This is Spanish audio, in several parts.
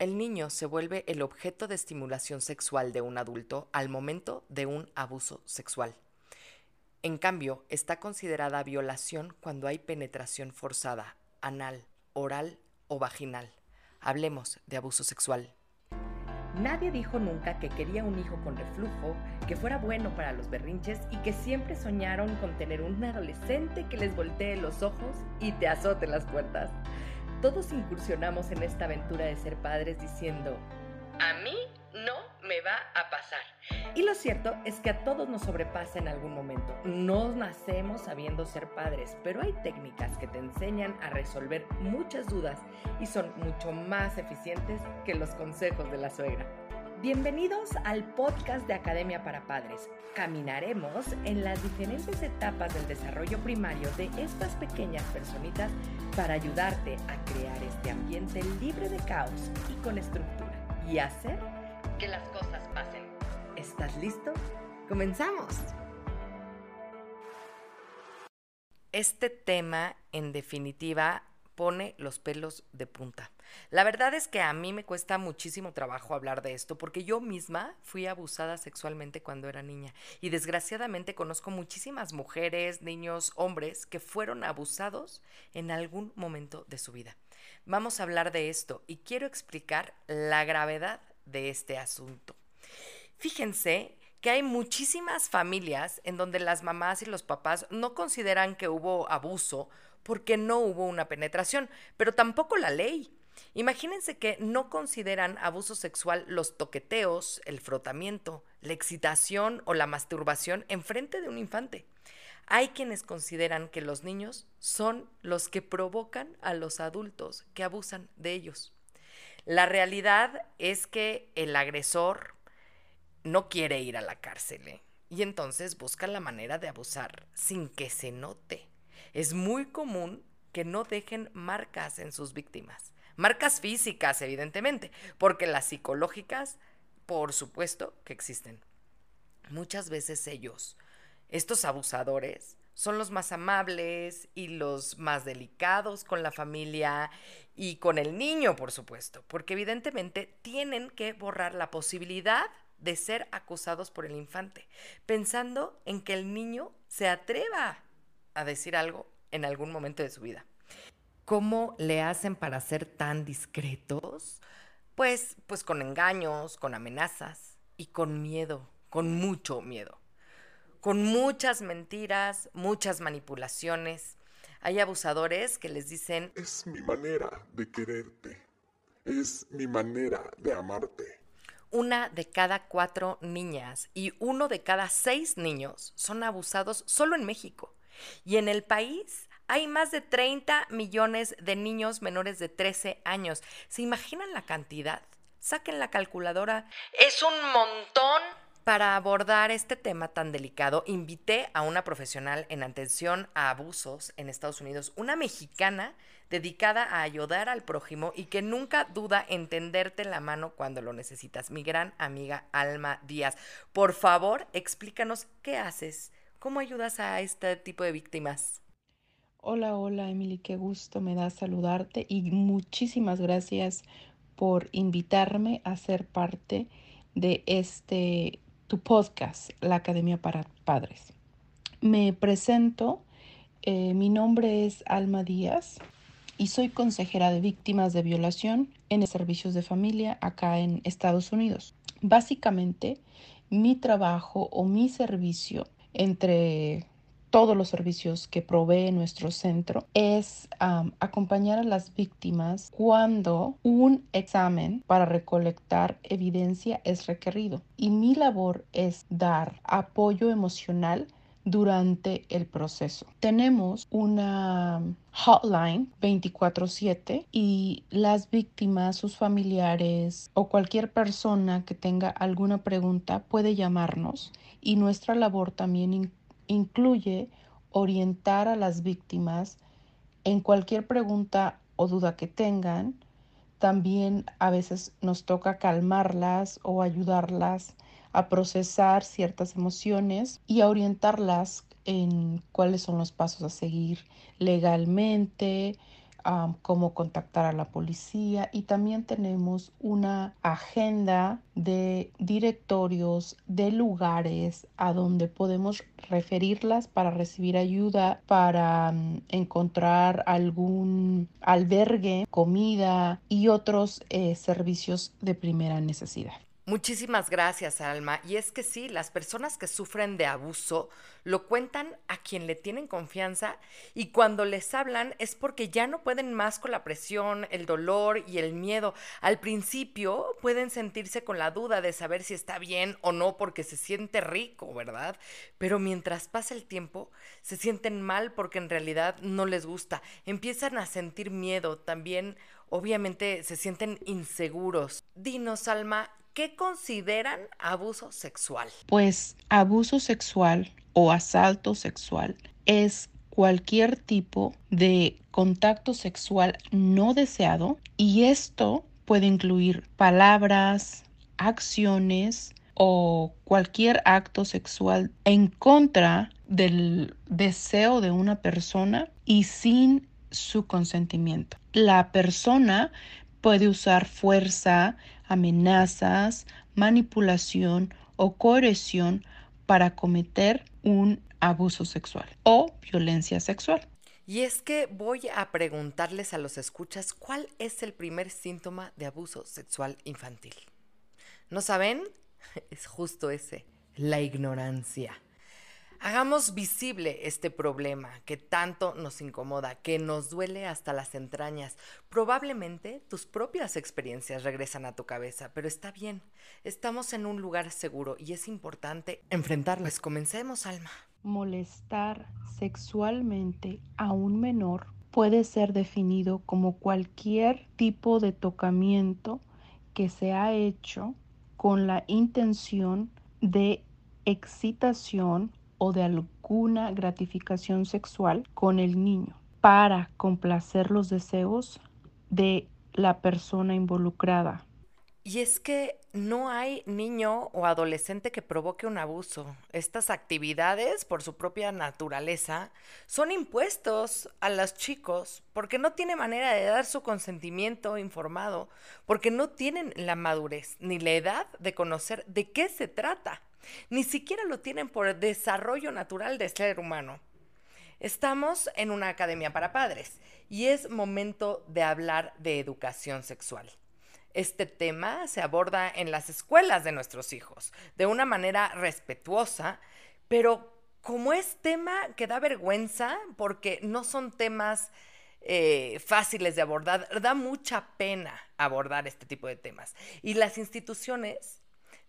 el niño se vuelve el objeto de estimulación sexual de un adulto al momento de un abuso sexual. En cambio, está considerada violación cuando hay penetración forzada, anal, oral o vaginal. Hablemos de abuso sexual. Nadie dijo nunca que quería un hijo con reflujo, que fuera bueno para los berrinches y que siempre soñaron con tener un adolescente que les voltee los ojos y te azote las puertas. Todos incursionamos en esta aventura de ser padres diciendo, a mí no me va a pasar. Y lo cierto es que a todos nos sobrepasa en algún momento. No nacemos sabiendo ser padres, pero hay técnicas que te enseñan a resolver muchas dudas y son mucho más eficientes que los consejos de la suegra. Bienvenidos al podcast de Academia para Padres. Caminaremos en las diferentes etapas del desarrollo primario de estas pequeñas personitas para ayudarte a crear este ambiente libre de caos y con estructura y hacer que las cosas pasen. ¿Estás listo? ¡Comenzamos! Este tema, en definitiva, pone los pelos de punta. La verdad es que a mí me cuesta muchísimo trabajo hablar de esto porque yo misma fui abusada sexualmente cuando era niña y desgraciadamente conozco muchísimas mujeres, niños, hombres que fueron abusados en algún momento de su vida. Vamos a hablar de esto y quiero explicar la gravedad de este asunto. Fíjense que hay muchísimas familias en donde las mamás y los papás no consideran que hubo abuso porque no hubo una penetración, pero tampoco la ley. Imagínense que no consideran abuso sexual los toqueteos, el frotamiento, la excitación o la masturbación en frente de un infante. Hay quienes consideran que los niños son los que provocan a los adultos que abusan de ellos. La realidad es que el agresor no quiere ir a la cárcel ¿eh? y entonces busca la manera de abusar sin que se note es muy común que no dejen marcas en sus víctimas. Marcas físicas, evidentemente, porque las psicológicas, por supuesto que existen. Muchas veces ellos, estos abusadores, son los más amables y los más delicados con la familia y con el niño, por supuesto, porque evidentemente tienen que borrar la posibilidad de ser acusados por el infante, pensando en que el niño se atreva a decir algo en algún momento de su vida. ¿Cómo le hacen para ser tan discretos? Pues, pues con engaños, con amenazas y con miedo, con mucho miedo. Con muchas mentiras, muchas manipulaciones. Hay abusadores que les dicen, es mi manera de quererte, es mi manera de amarte. Una de cada cuatro niñas y uno de cada seis niños son abusados solo en México. Y en el país hay más de 30 millones de niños menores de 13 años. ¿Se imaginan la cantidad? Saquen la calculadora. Es un montón. Para abordar este tema tan delicado, invité a una profesional en atención a abusos en Estados Unidos, una mexicana dedicada a ayudar al prójimo y que nunca duda en tenderte la mano cuando lo necesitas. Mi gran amiga Alma Díaz. Por favor, explícanos qué haces ¿Cómo ayudas a este tipo de víctimas? Hola, hola Emily, qué gusto me da saludarte y muchísimas gracias por invitarme a ser parte de este tu podcast, la Academia para Padres. Me presento, eh, mi nombre es Alma Díaz y soy consejera de víctimas de violación en servicios de familia acá en Estados Unidos. Básicamente, mi trabajo o mi servicio entre todos los servicios que provee nuestro centro es acompañar a las víctimas cuando un examen para recolectar evidencia es requerido. Y mi labor es dar apoyo emocional durante el proceso. Tenemos una hotline 24/7 y las víctimas, sus familiares o cualquier persona que tenga alguna pregunta puede llamarnos y nuestra labor también incluye orientar a las víctimas en cualquier pregunta o duda que tengan. También a veces nos toca calmarlas o ayudarlas a procesar ciertas emociones y a orientarlas en cuáles son los pasos a seguir legalmente, cómo contactar a la policía y también tenemos una agenda de directorios, de lugares a donde podemos referirlas para recibir ayuda, para encontrar algún albergue, comida y otros eh, servicios de primera necesidad. Muchísimas gracias, Alma. Y es que sí, las personas que sufren de abuso lo cuentan a quien le tienen confianza y cuando les hablan es porque ya no pueden más con la presión, el dolor y el miedo. Al principio pueden sentirse con la duda de saber si está bien o no porque se siente rico, ¿verdad? Pero mientras pasa el tiempo, se sienten mal porque en realidad no les gusta. Empiezan a sentir miedo, también obviamente se sienten inseguros. Dinos, Alma, ¿qué consideran abuso sexual? Pues abuso sexual o asalto sexual es cualquier tipo de contacto sexual no deseado y esto puede incluir palabras, acciones o cualquier acto sexual en contra del deseo de una persona y sin su consentimiento. La persona puede usar fuerza, amenazas, manipulación o coerción para cometer un abuso sexual o violencia sexual. Y es que voy a preguntarles a los escuchas cuál es el primer síntoma de abuso sexual infantil. ¿No saben? Es justo ese, la ignorancia. Hagamos visible este problema que tanto nos incomoda, que nos duele hasta las entrañas. Probablemente tus propias experiencias regresan a tu cabeza, pero está bien. Estamos en un lugar seguro y es importante enfrentarlas. Comencemos, Alma. Molestar sexualmente a un menor puede ser definido como cualquier tipo de tocamiento que se ha hecho con la intención de excitación o de alguna gratificación sexual con el niño para complacer los deseos de la persona involucrada. Y es que no hay niño o adolescente que provoque un abuso. Estas actividades, por su propia naturaleza, son impuestos a los chicos porque no tienen manera de dar su consentimiento informado, porque no tienen la madurez ni la edad de conocer de qué se trata. Ni siquiera lo tienen por desarrollo natural de ser humano. Estamos en una academia para padres y es momento de hablar de educación sexual. Este tema se aborda en las escuelas de nuestros hijos de una manera respetuosa, pero como es tema que da vergüenza porque no son temas eh, fáciles de abordar, da mucha pena abordar este tipo de temas. Y las instituciones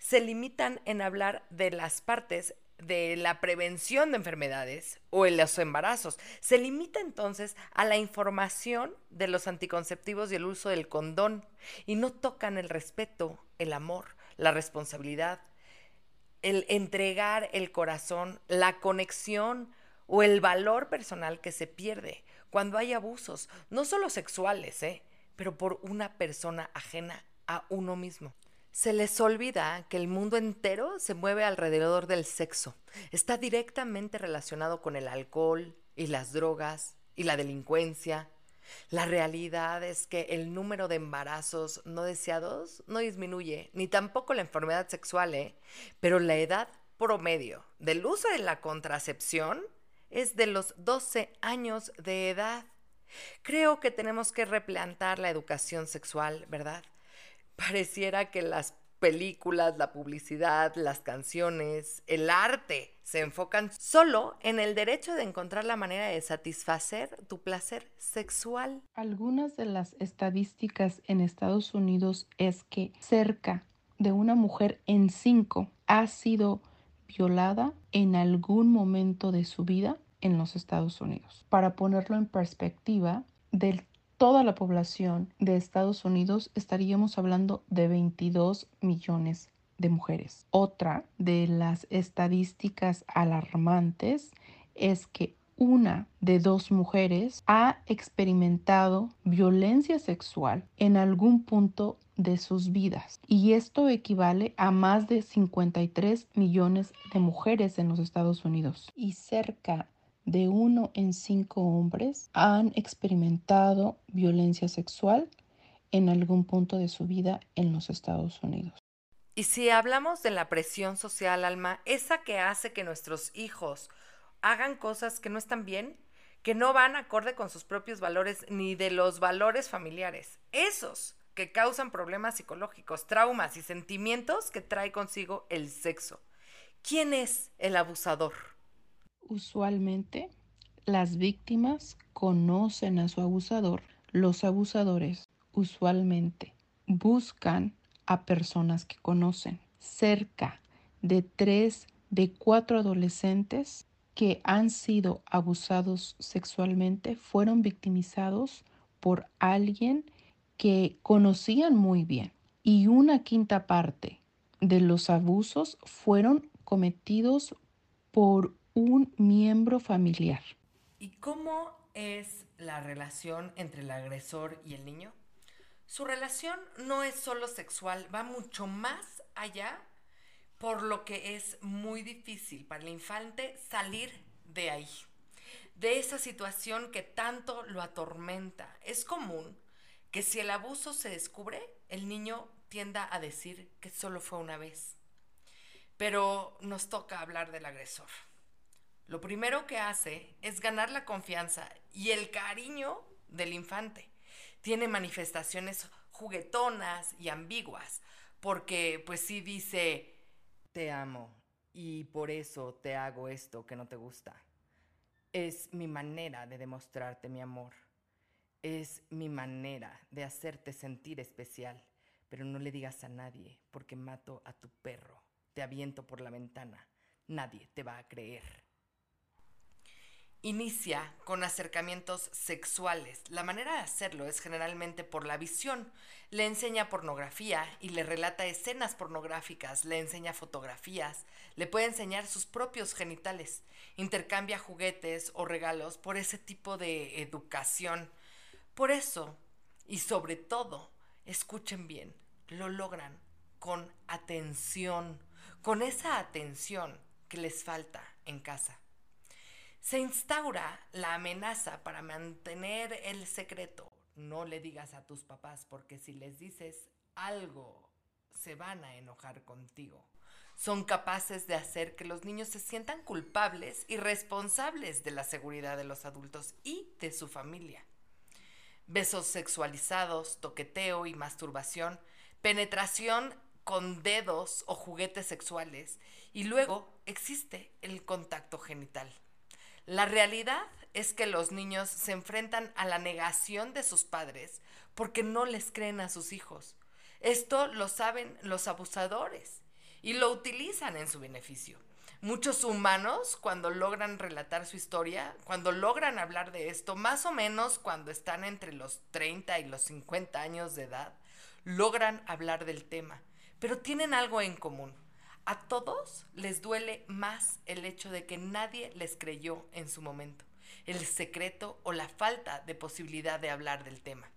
se limitan en hablar de las partes de la prevención de enfermedades o en los embarazos. Se limita entonces a la información de los anticonceptivos y el uso del condón y no tocan el respeto, el amor, la responsabilidad, el entregar el corazón, la conexión o el valor personal que se pierde cuando hay abusos, no solo sexuales, ¿eh? pero por una persona ajena a uno mismo. Se les olvida que el mundo entero se mueve alrededor del sexo. Está directamente relacionado con el alcohol y las drogas y la delincuencia. La realidad es que el número de embarazos no deseados no disminuye, ni tampoco la enfermedad sexual, ¿eh? pero la edad promedio del uso de la contracepción es de los 12 años de edad. Creo que tenemos que replantar la educación sexual, ¿verdad? Pareciera que las películas, la publicidad, las canciones, el arte se enfocan solo en el derecho de encontrar la manera de satisfacer tu placer sexual. Algunas de las estadísticas en Estados Unidos es que cerca de una mujer en cinco ha sido violada en algún momento de su vida en los Estados Unidos. Para ponerlo en perspectiva, del toda la población de Estados Unidos estaríamos hablando de 22 millones de mujeres. Otra de las estadísticas alarmantes es que una de dos mujeres ha experimentado violencia sexual en algún punto de sus vidas y esto equivale a más de 53 millones de mujeres en los Estados Unidos y cerca de uno en cinco hombres han experimentado violencia sexual en algún punto de su vida en los Estados Unidos. Y si hablamos de la presión social, Alma, esa que hace que nuestros hijos hagan cosas que no están bien, que no van acorde con sus propios valores ni de los valores familiares, esos que causan problemas psicológicos, traumas y sentimientos que trae consigo el sexo. ¿Quién es el abusador? Usualmente las víctimas conocen a su abusador. Los abusadores usualmente buscan a personas que conocen. Cerca de tres de cuatro adolescentes que han sido abusados sexualmente fueron victimizados por alguien que conocían muy bien. Y una quinta parte de los abusos fueron cometidos por un miembro familiar. ¿Y cómo es la relación entre el agresor y el niño? Su relación no es solo sexual, va mucho más allá, por lo que es muy difícil para el infante salir de ahí, de esa situación que tanto lo atormenta. Es común que si el abuso se descubre, el niño tienda a decir que solo fue una vez. Pero nos toca hablar del agresor. Lo primero que hace es ganar la confianza y el cariño del infante. Tiene manifestaciones juguetonas y ambiguas, porque pues sí dice, te amo y por eso te hago esto que no te gusta. Es mi manera de demostrarte mi amor. Es mi manera de hacerte sentir especial, pero no le digas a nadie porque mato a tu perro, te aviento por la ventana. Nadie te va a creer. Inicia con acercamientos sexuales. La manera de hacerlo es generalmente por la visión. Le enseña pornografía y le relata escenas pornográficas, le enseña fotografías, le puede enseñar sus propios genitales. Intercambia juguetes o regalos por ese tipo de educación. Por eso, y sobre todo, escuchen bien, lo logran con atención, con esa atención que les falta en casa se instaura la amenaza para mantener el secreto. No le digas a tus papás porque si les dices algo, se van a enojar contigo. Son capaces de hacer que los niños se sientan culpables y responsables de la seguridad de los adultos y de su familia. Besos sexualizados, toqueteo y masturbación, penetración con dedos o juguetes sexuales y luego existe el contacto genital. La realidad es que los niños se enfrentan a la negación de sus padres porque no les creen a sus hijos. Esto lo saben los abusadores y lo utilizan en su beneficio. Muchos humanos, cuando logran relatar su historia, cuando logran hablar de esto, más o menos cuando están entre los 30 y los 50 años de edad, logran hablar del tema, pero tienen algo en común a todos les duele más el hecho de que nadie les creyó en su momento, el secreto o la falta de posibilidad de hablar del tema.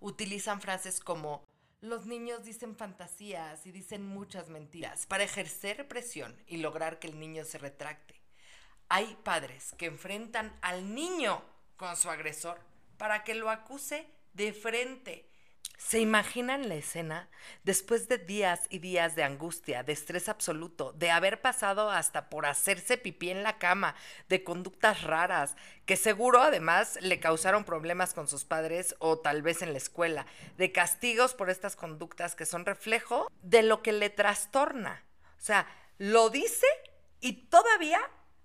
Utilizan frases como los niños dicen fantasías y dicen muchas mentiras para ejercer presión y lograr que el niño se retracte. Hay padres que enfrentan al niño con su agresor para que lo acuse de frente ¿Se imaginan la escena? Después de días y días de angustia, de estrés absoluto, de haber pasado hasta por hacerse pipí en la cama, de conductas raras, que seguro además le causaron problemas con sus padres o tal vez en la escuela, de castigos por estas conductas que son reflejo de lo que le trastorna. O sea, lo dice y todavía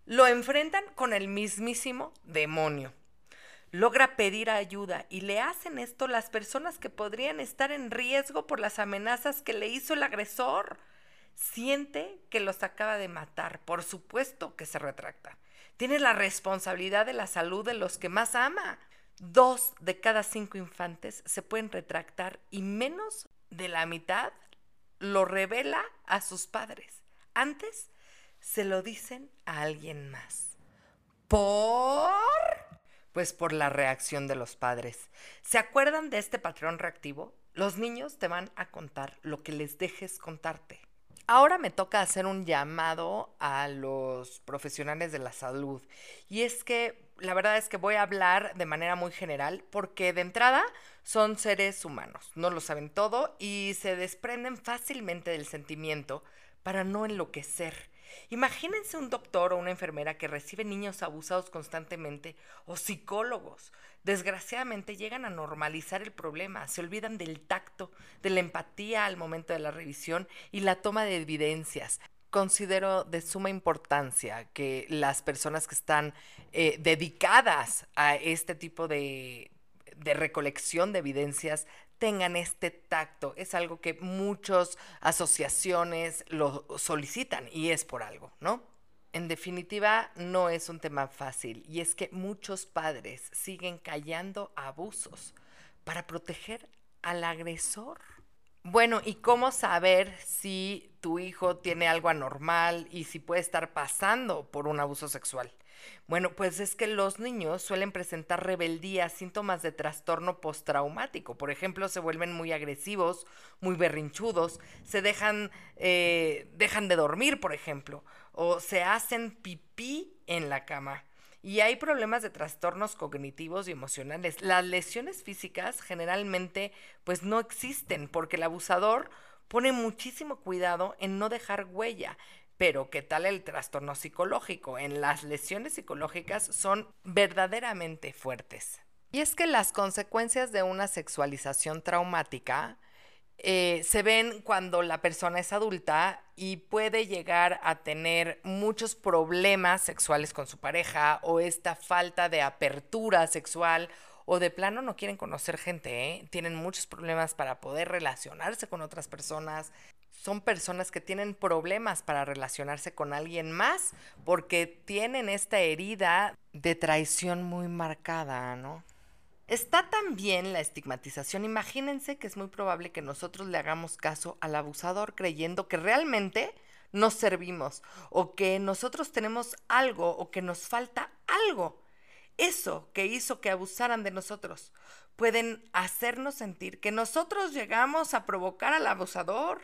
lo enfrentan con el mismísimo demonio logra pedir ayuda y le hacen esto las personas que podrían estar en riesgo por las amenazas que le hizo el agresor. Siente que los acaba de matar, por supuesto que se retracta. Tiene la responsabilidad de la salud de los que más ama. Dos de cada cinco infantes se pueden retractar y menos de la mitad lo revela a sus padres. Antes se lo dicen a alguien más. ¿Por? Pues por la reacción de los padres. ¿Se acuerdan de este patrón reactivo? Los niños te van a contar lo que les dejes contarte. Ahora me toca hacer un llamado a los profesionales de la salud. Y es que la verdad es que voy a hablar de manera muy general porque de entrada son seres humanos, no lo saben todo y se desprenden fácilmente del sentimiento para no enloquecer. Imagínense un doctor o una enfermera que recibe niños abusados constantemente o psicólogos desgraciadamente llegan a normalizar el problema, se olvidan del tacto, de la empatía al momento de la revisión y la toma de evidencias. Considero de suma importancia que las personas que están eh, dedicadas a este tipo de, de recolección de evidencias tengan este tacto. Es algo que muchas asociaciones lo solicitan y es por algo, ¿no? En definitiva, no es un tema fácil y es que muchos padres siguen callando abusos para proteger al agresor. Bueno, ¿y cómo saber si tu hijo tiene algo anormal y si puede estar pasando por un abuso sexual? Bueno, pues es que los niños suelen presentar rebeldía, síntomas de trastorno postraumático. Por ejemplo, se vuelven muy agresivos, muy berrinchudos, se dejan, eh, dejan de dormir, por ejemplo, o se hacen pipí en la cama. Y hay problemas de trastornos cognitivos y emocionales. Las lesiones físicas generalmente pues no existen porque el abusador pone muchísimo cuidado en no dejar huella. Pero ¿qué tal el trastorno psicológico? En las lesiones psicológicas son verdaderamente fuertes. Y es que las consecuencias de una sexualización traumática eh, se ven cuando la persona es adulta y puede llegar a tener muchos problemas sexuales con su pareja o esta falta de apertura sexual o de plano no quieren conocer gente, ¿eh? tienen muchos problemas para poder relacionarse con otras personas. Son personas que tienen problemas para relacionarse con alguien más porque tienen esta herida de traición muy marcada, ¿no? Está también la estigmatización. Imagínense que es muy probable que nosotros le hagamos caso al abusador creyendo que realmente nos servimos o que nosotros tenemos algo o que nos falta algo. Eso que hizo que abusaran de nosotros pueden hacernos sentir que nosotros llegamos a provocar al abusador.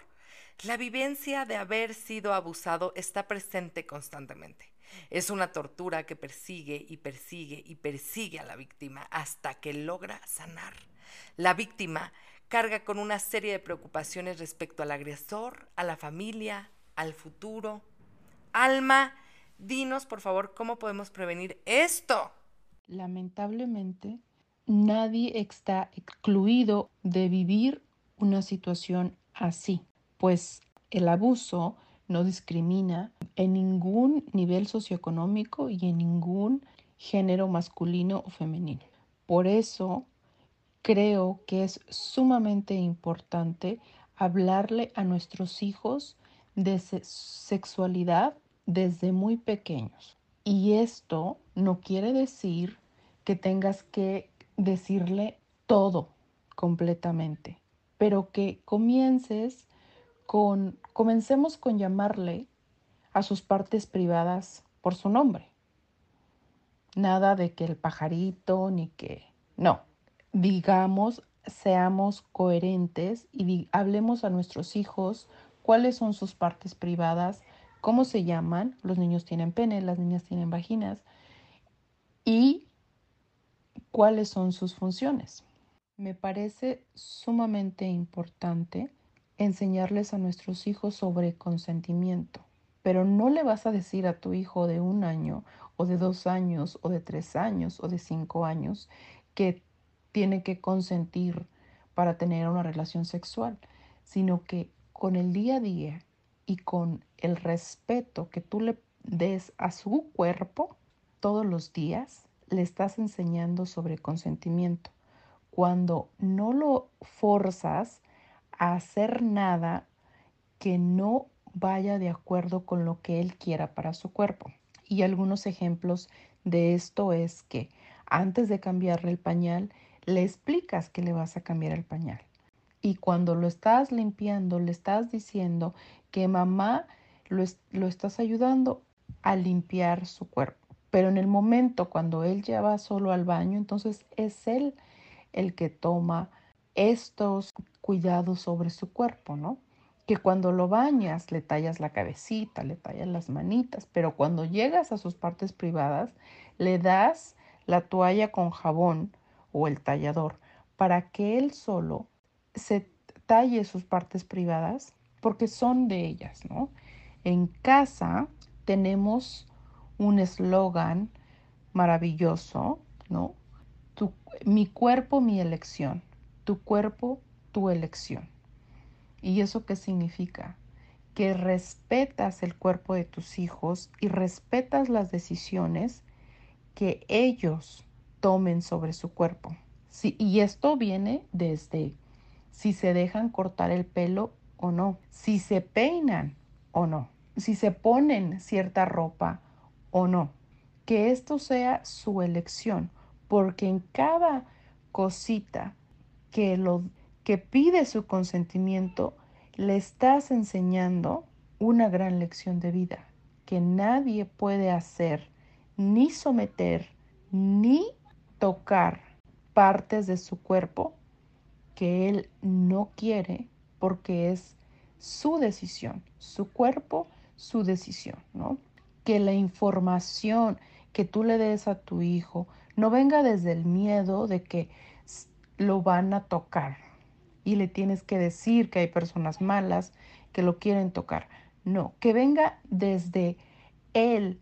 La vivencia de haber sido abusado está presente constantemente. Es una tortura que persigue y persigue y persigue a la víctima hasta que logra sanar. La víctima carga con una serie de preocupaciones respecto al agresor, a la familia, al futuro. Alma, dinos por favor cómo podemos prevenir esto. Lamentablemente, nadie está excluido de vivir una situación así, pues el abuso no discrimina en ningún nivel socioeconómico y en ningún género masculino o femenino. Por eso creo que es sumamente importante hablarle a nuestros hijos de sexualidad desde muy pequeños. Y esto no quiere decir que tengas que decirle todo completamente, pero que comiences comencemos con llamarle a sus partes privadas por su nombre. Nada de que el pajarito ni que... No, digamos, seamos coherentes y hablemos a nuestros hijos cuáles son sus partes privadas, cómo se llaman. Los niños tienen pene, las niñas tienen vaginas. Y cuáles son sus funciones. Me parece sumamente importante enseñarles a nuestros hijos sobre consentimiento, pero no le vas a decir a tu hijo de un año o de dos años o de tres años o de cinco años que tiene que consentir para tener una relación sexual, sino que con el día a día y con el respeto que tú le des a su cuerpo todos los días, le estás enseñando sobre consentimiento. Cuando no lo forzas, hacer nada que no vaya de acuerdo con lo que él quiera para su cuerpo. Y algunos ejemplos de esto es que antes de cambiarle el pañal, le explicas que le vas a cambiar el pañal. Y cuando lo estás limpiando, le estás diciendo que mamá lo, lo estás ayudando a limpiar su cuerpo. Pero en el momento cuando él ya va solo al baño, entonces es él el que toma estos cuidados sobre su cuerpo, ¿no? que cuando lo bañas le tallas la cabecita, le tallas las manitas, pero cuando llegas a sus partes privadas le das la toalla con jabón o el tallador para que él solo se talle sus partes privadas porque son de ellas, ¿no? En casa tenemos un eslogan maravilloso, ¿no? mi cuerpo, mi elección. Tu cuerpo, tu elección. ¿Y eso qué significa? Que respetas el cuerpo de tus hijos y respetas las decisiones que ellos tomen sobre su cuerpo. Sí, y esto viene desde si se dejan cortar el pelo o no, si se peinan o no, si se ponen cierta ropa o no. Que esto sea su elección, porque en cada cosita que lo que pide su consentimiento, le estás enseñando una gran lección de vida que nadie puede hacer, ni someter, ni tocar partes de su cuerpo que él no quiere porque es su decisión, su cuerpo, su decisión, ¿no? Que la información que tú le des a tu hijo no venga desde el miedo de que lo van a tocar y le tienes que decir que hay personas malas que lo quieren tocar. No, que venga desde él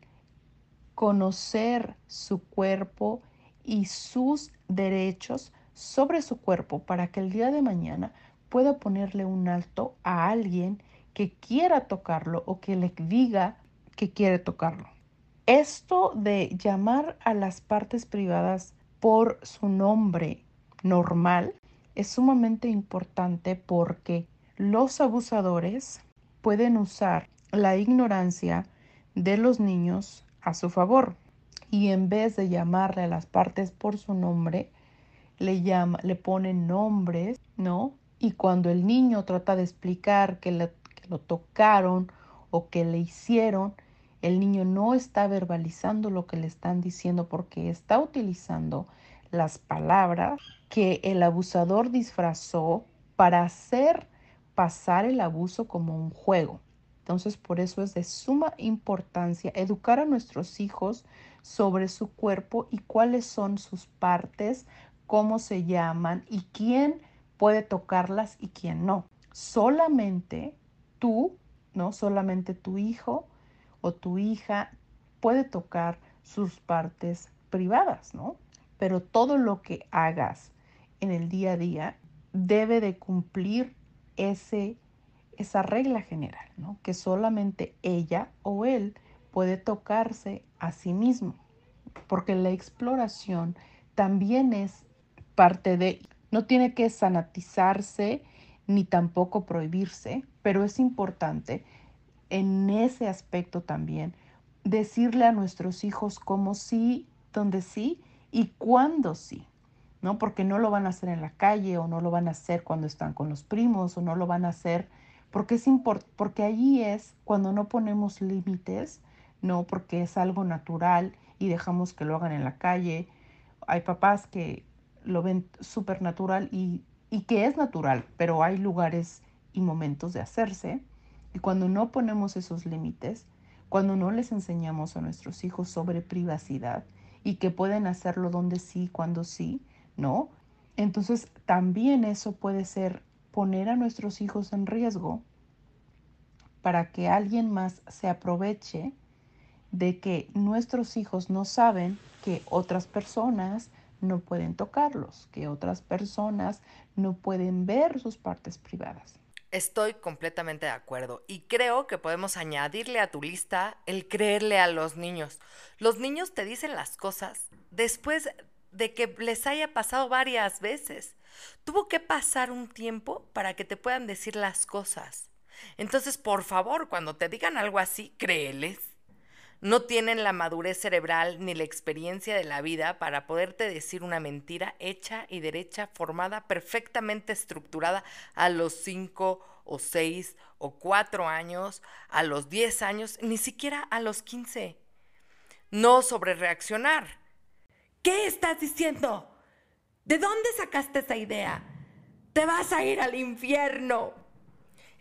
conocer su cuerpo y sus derechos sobre su cuerpo para que el día de mañana pueda ponerle un alto a alguien que quiera tocarlo o que le diga que quiere tocarlo. Esto de llamar a las partes privadas por su nombre normal es sumamente importante porque los abusadores pueden usar la ignorancia de los niños a su favor y en vez de llamarle a las partes por su nombre, le llama, le ponen nombres, ¿no? Y cuando el niño trata de explicar que, que lo tocaron o que le hicieron, el niño no está verbalizando lo que le están diciendo porque está utilizando las palabras que el abusador disfrazó para hacer pasar el abuso como un juego. Entonces, por eso es de suma importancia educar a nuestros hijos sobre su cuerpo y cuáles son sus partes, cómo se llaman y quién puede tocarlas y quién no. Solamente tú, ¿no? Solamente tu hijo o tu hija puede tocar sus partes privadas, ¿no? Pero todo lo que hagas en el día a día debe de cumplir ese, esa regla general, ¿no? Que solamente ella o él puede tocarse a sí mismo, porque la exploración también es parte de, no tiene que sanatizarse ni tampoco prohibirse, pero es importante en ese aspecto también decirle a nuestros hijos cómo sí, dónde sí y cuándo sí, ¿no? Porque no lo van a hacer en la calle o no lo van a hacer cuando están con los primos o no lo van a hacer porque es porque allí es cuando no ponemos límites, no porque es algo natural y dejamos que lo hagan en la calle. Hay papás que lo ven súper natural y, y que es natural, pero hay lugares y momentos de hacerse. Y cuando no ponemos esos límites, cuando no les enseñamos a nuestros hijos sobre privacidad y que pueden hacerlo donde sí, cuando sí, ¿no? Entonces también eso puede ser poner a nuestros hijos en riesgo para que alguien más se aproveche de que nuestros hijos no saben que otras personas no pueden tocarlos, que otras personas no pueden ver sus partes privadas. Estoy completamente de acuerdo y creo que podemos añadirle a tu lista el creerle a los niños. Los niños te dicen las cosas después de que les haya pasado varias veces. Tuvo que pasar un tiempo para que te puedan decir las cosas. Entonces, por favor, cuando te digan algo así, créeles no tienen la madurez cerebral ni la experiencia de la vida para poderte decir una mentira hecha y derecha, formada, perfectamente estructurada a los cinco o seis o cuatro años, a los diez años, ni siquiera a los quince. No sobre reaccionar. ¿Qué estás diciendo? ¿De dónde sacaste esa idea? Te vas a ir al infierno.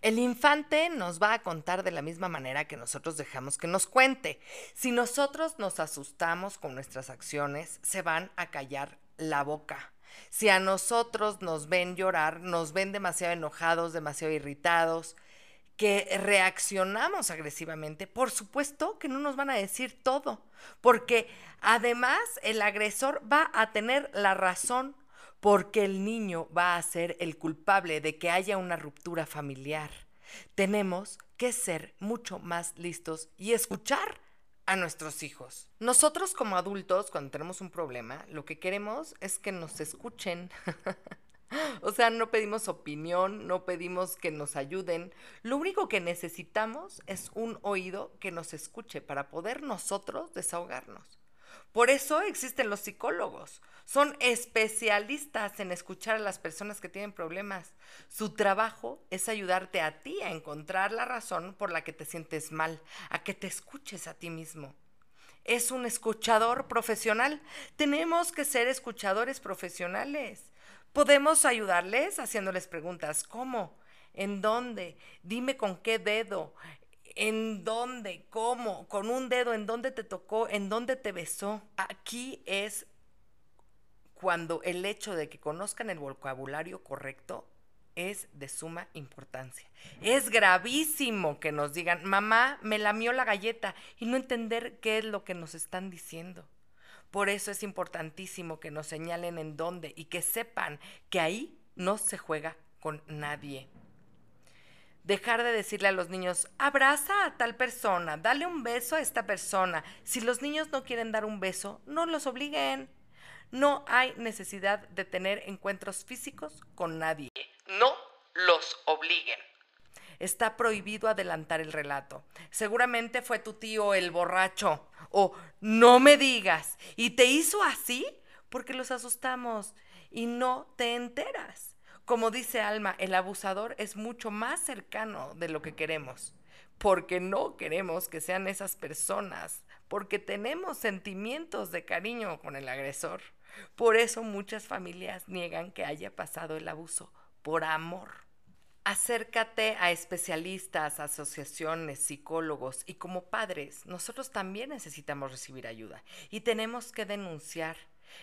El infante nos va a contar de la misma manera que nosotros dejamos que nos cuente. Si nosotros nos asustamos con nuestras acciones, se van a callar la boca. Si a nosotros nos ven llorar, nos ven demasiado enojados, demasiado irritados, que reaccionamos agresivamente, por supuesto que no nos van a decir todo, porque además el agresor va a tener la razón porque el niño va a ser el culpable de que haya una ruptura familiar. Tenemos que ser mucho más listos y escuchar a nuestros hijos. Nosotros como adultos, cuando tenemos un problema, lo que queremos es que nos escuchen. o sea, no pedimos opinión, no pedimos que nos ayuden. Lo único que necesitamos es un oído que nos escuche para poder nosotros desahogarnos. Por eso existen los psicólogos. Son especialistas en escuchar a las personas que tienen problemas. Su trabajo es ayudarte a ti a encontrar la razón por la que te sientes mal, a que te escuches a ti mismo. Es un escuchador profesional. Tenemos que ser escuchadores profesionales. Podemos ayudarles haciéndoles preguntas. ¿Cómo? ¿En dónde? Dime con qué dedo en dónde, cómo, con un dedo, en dónde te tocó, en dónde te besó. Aquí es cuando el hecho de que conozcan el vocabulario correcto es de suma importancia. Es gravísimo que nos digan, mamá, me lamió la galleta y no entender qué es lo que nos están diciendo. Por eso es importantísimo que nos señalen en dónde y que sepan que ahí no se juega con nadie dejar de decirle a los niños, abraza a tal persona, dale un beso a esta persona. Si los niños no quieren dar un beso, no los obliguen. No hay necesidad de tener encuentros físicos con nadie. No los obliguen. Está prohibido adelantar el relato. Seguramente fue tu tío el borracho. O no me digas. ¿Y te hizo así? Porque los asustamos y no te enteras. Como dice Alma, el abusador es mucho más cercano de lo que queremos, porque no queremos que sean esas personas, porque tenemos sentimientos de cariño con el agresor. Por eso muchas familias niegan que haya pasado el abuso, por amor. Acércate a especialistas, asociaciones, psicólogos y como padres, nosotros también necesitamos recibir ayuda y tenemos que denunciar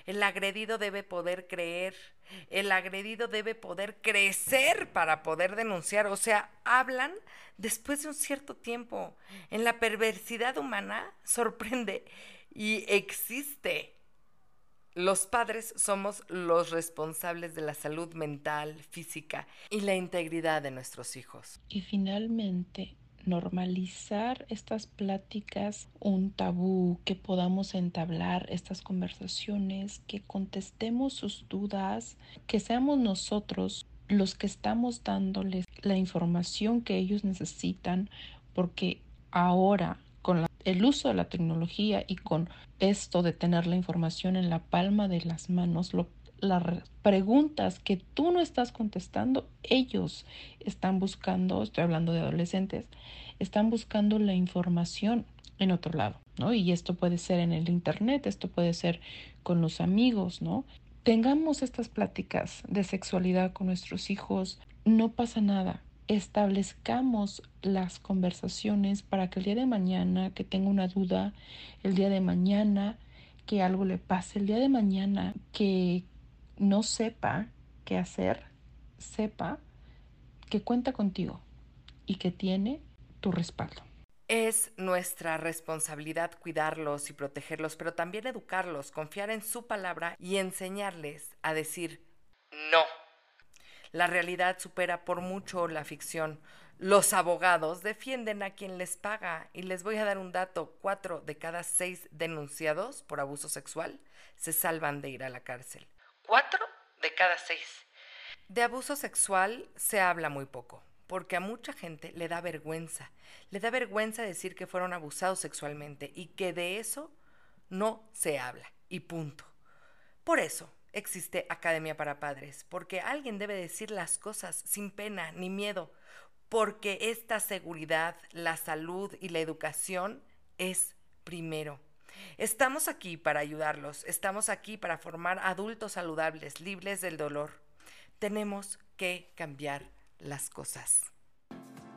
el agredido debe poder creer, el agredido debe poder crecer para poder denunciar. O sea, hablan después de un cierto tiempo. En la perversidad humana sorprende y existe. Los padres somos los responsables de la salud mental, física y la integridad de nuestros hijos. Y finalmente, normalizar estas pláticas, un tabú, que podamos entablar estas conversaciones, que contestemos sus dudas, que seamos nosotros los que estamos dándoles la información que ellos necesitan, porque ahora con el uso de la tecnología y con esto de tener la información en la palma de las manos, lo las preguntas que tú no estás contestando, ellos están buscando, estoy hablando de adolescentes, están buscando la información en otro lado, ¿no? Y esto puede ser en el internet, esto puede ser con los amigos, ¿no? Tengamos estas pláticas de sexualidad con nuestros hijos, no pasa nada. Establezcamos las conversaciones para que el día de mañana que tenga una duda, el día de mañana que algo le pase, el día de mañana que no sepa qué hacer, sepa que cuenta contigo y que tiene tu respaldo. Es nuestra responsabilidad cuidarlos y protegerlos, pero también educarlos, confiar en su palabra y enseñarles a decir no. La realidad supera por mucho la ficción. Los abogados defienden a quien les paga y les voy a dar un dato. Cuatro de cada seis denunciados por abuso sexual se salvan de ir a la cárcel. Cuatro de cada seis. De abuso sexual se habla muy poco, porque a mucha gente le da vergüenza. Le da vergüenza decir que fueron abusados sexualmente y que de eso no se habla. Y punto. Por eso existe Academia para Padres, porque alguien debe decir las cosas sin pena ni miedo, porque esta seguridad, la salud y la educación es primero. Estamos aquí para ayudarlos, estamos aquí para formar adultos saludables, libres del dolor. Tenemos que cambiar las cosas.